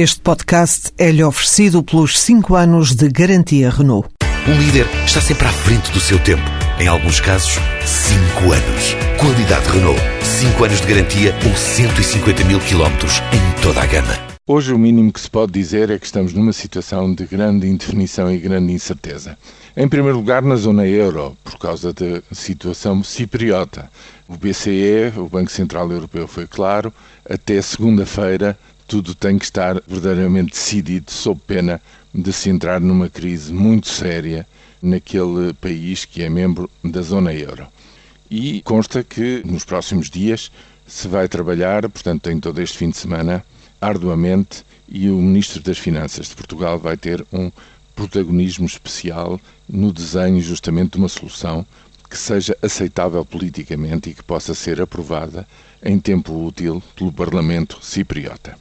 Este podcast é-lhe oferecido pelos 5 anos de garantia Renault. Um líder está sempre à frente do seu tempo. Em alguns casos, 5 anos. Qualidade Renault. 5 anos de garantia ou 150 mil quilómetros em toda a gama. Hoje o mínimo que se pode dizer é que estamos numa situação de grande indefinição e grande incerteza. Em primeiro lugar, na zona euro, por causa da situação cipriota. O BCE, o Banco Central Europeu, foi claro, até segunda-feira tudo tem que estar verdadeiramente decidido, sob pena de se entrar numa crise muito séria naquele país que é membro da zona euro. E consta que nos próximos dias se vai trabalhar, portanto, tem todo este fim de semana, arduamente, e o Ministro das Finanças de Portugal vai ter um protagonismo especial no desenho justamente de uma solução que seja aceitável politicamente e que possa ser aprovada em tempo útil pelo Parlamento cipriota.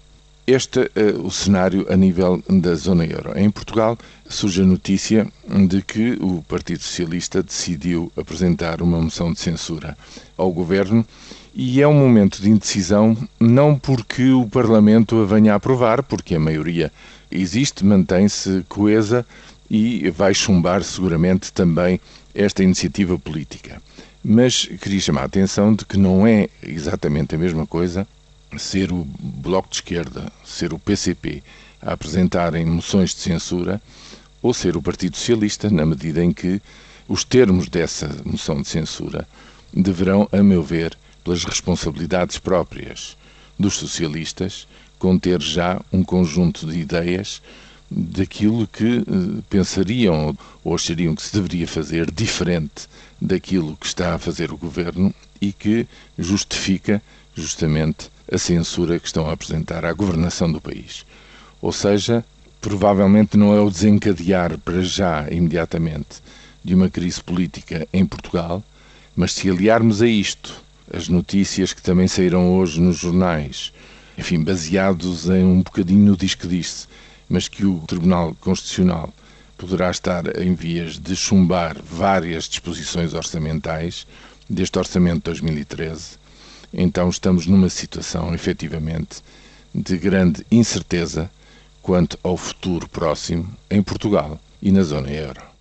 Este é o cenário a nível da zona euro. Em Portugal surge a notícia de que o Partido Socialista decidiu apresentar uma moção de censura ao governo e é um momento de indecisão não porque o Parlamento a venha a aprovar, porque a maioria existe, mantém-se coesa e vai chumbar seguramente também esta iniciativa política. Mas queria chamar a atenção de que não é exatamente a mesma coisa ser o Bloco de Esquerda, ser o PCP a apresentarem moções de censura ou ser o Partido Socialista, na medida em que os termos dessa moção de censura deverão, a meu ver, pelas responsabilidades próprias dos socialistas, conter já um conjunto de ideias daquilo que eh, pensariam ou achariam que se deveria fazer diferente daquilo que está a fazer o governo e que justifica justamente a censura que estão a apresentar à governação do país. Ou seja, provavelmente não é o desencadear para já, imediatamente, de uma crise política em Portugal, mas se aliarmos a isto as notícias que também saíram hoje nos jornais, enfim, baseados em um bocadinho no diz que disse, mas que o Tribunal Constitucional poderá estar em vias de chumbar várias disposições orçamentais deste Orçamento de 2013, então estamos numa situação, efetivamente, de grande incerteza quanto ao futuro próximo em Portugal e na zona euro.